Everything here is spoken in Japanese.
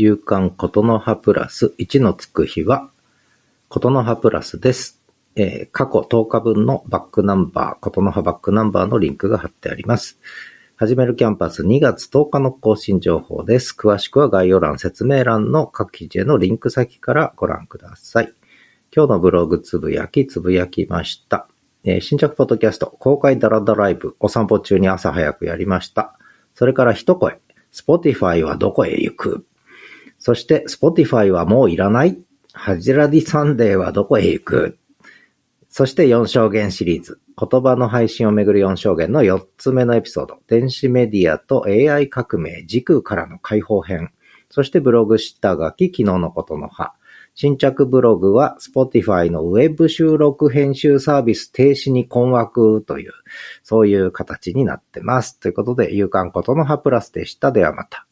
夕刊ことの葉プラス1のつく日は、ことの葉プラスです。えー過去10日分のバックナンバー、ことの葉バックナンバーのリンクが貼ってあります。始めるキャンパス2月10日の更新情報です。詳しくは概要欄、説明欄の各記事へのリンク先からご覧ください。今日のブログつぶやき、つぶやきました。えー新着ポッドキャスト、公開ダラダライブ、お散歩中に朝早くやりました。それから一声、Spotify はどこへ行く？そして、Spotify はもういらないハジラディサンデーはどこへ行く？そして4証言シリーズ。言葉の配信をめぐる4証言の4つ目のエピソード。電子メディアと AI 革命、時空からの解放編。そしてブログ下書き、昨日のことの葉。新着ブログは Spotify のウェブ収録編集サービス停止に困惑という、そういう形になってます。ということで、夕刊ことの葉プラスでした。ではまた。